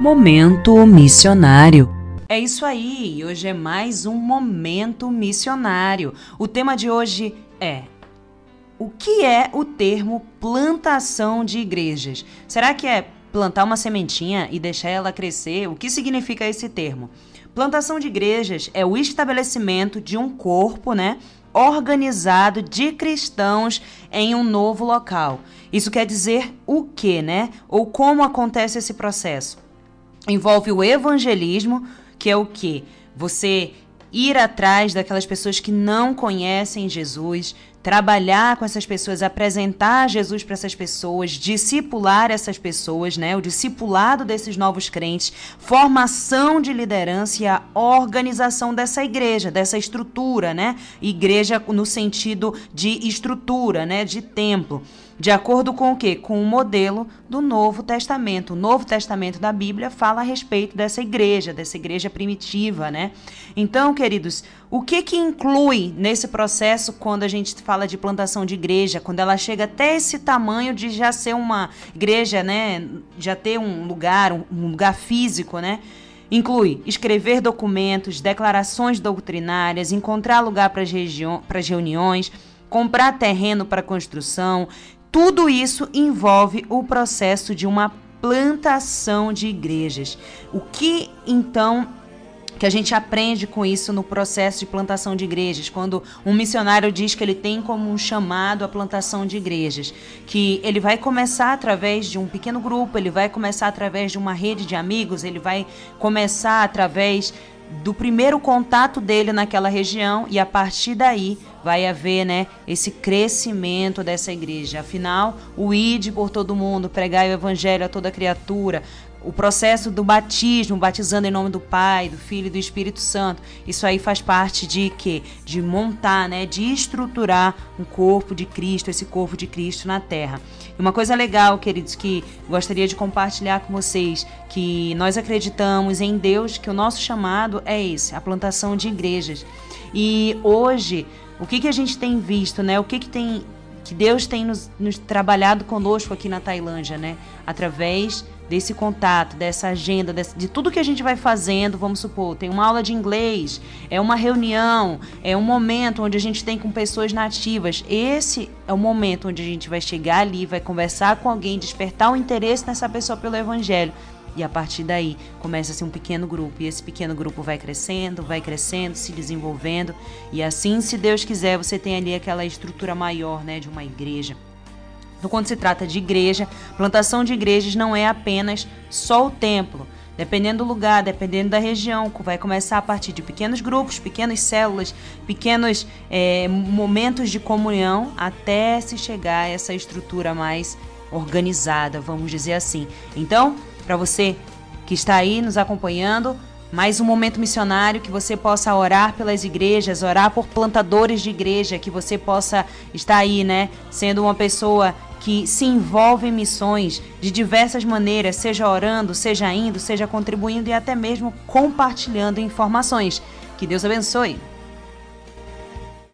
Momento Missionário. É isso aí, hoje é mais um Momento Missionário. O tema de hoje é o que é o termo plantação de igrejas? Será que é plantar uma sementinha e deixar ela crescer? O que significa esse termo? Plantação de igrejas é o estabelecimento de um corpo, né, organizado de cristãos em um novo local. Isso quer dizer o que, né? Ou como acontece esse processo? Envolve o evangelismo, que é o que? Você ir atrás daquelas pessoas que não conhecem Jesus, trabalhar com essas pessoas, apresentar Jesus para essas pessoas, discipular essas pessoas, né? O discipulado desses novos crentes, formação de liderança e a organização dessa igreja, dessa estrutura, né? Igreja no sentido de estrutura, né? De templo. De acordo com o quê? Com o modelo do Novo Testamento. O Novo Testamento da Bíblia fala a respeito dessa igreja, dessa igreja primitiva, né? Então, queridos, o que que inclui nesse processo quando a gente fala de plantação de igreja, quando ela chega até esse tamanho de já ser uma igreja, né? Já ter um lugar, um lugar físico, né? Inclui escrever documentos, declarações doutrinárias, encontrar lugar para as reuniões, comprar terreno para construção, tudo isso envolve o processo de uma plantação de igrejas. O que então que a gente aprende com isso no processo de plantação de igrejas, quando um missionário diz que ele tem como um chamado a plantação de igrejas, que ele vai começar através de um pequeno grupo, ele vai começar através de uma rede de amigos, ele vai começar através do primeiro contato dele naquela região e a partir daí vai haver né, esse crescimento dessa igreja. Afinal, o ide por todo mundo, pregar o evangelho a toda criatura, o processo do batismo, batizando em nome do Pai, do Filho e do Espírito Santo, isso aí faz parte de quê? De montar, né, de estruturar um corpo de Cristo, esse corpo de Cristo na terra. E uma coisa legal, queridos, que gostaria de compartilhar com vocês, que nós acreditamos em Deus, que o nosso chamado é esse, a plantação de igrejas. E hoje o que, que a gente tem visto, né? O que, que tem que Deus tem nos, nos trabalhado conosco aqui na Tailândia, né? Através desse contato, dessa agenda, desse, de tudo que a gente vai fazendo, vamos supor, tem uma aula de inglês, é uma reunião, é um momento onde a gente tem com pessoas nativas. Esse é o momento onde a gente vai chegar ali, vai conversar com alguém, despertar o interesse nessa pessoa pelo evangelho. E a partir daí começa-se um pequeno grupo. E esse pequeno grupo vai crescendo, vai crescendo, se desenvolvendo. E assim, se Deus quiser, você tem ali aquela estrutura maior né, de uma igreja. Então, quando se trata de igreja, plantação de igrejas não é apenas só o templo. Dependendo do lugar, dependendo da região, vai começar a partir de pequenos grupos, pequenas células, pequenos é, momentos de comunhão, até se chegar a essa estrutura mais organizada, vamos dizer assim. Então, para você que está aí nos acompanhando. Mais um momento missionário que você possa orar pelas igrejas, orar por plantadores de igreja, que você possa estar aí, né, sendo uma pessoa que se envolve em missões de diversas maneiras, seja orando, seja indo, seja contribuindo e até mesmo compartilhando informações. Que Deus abençoe.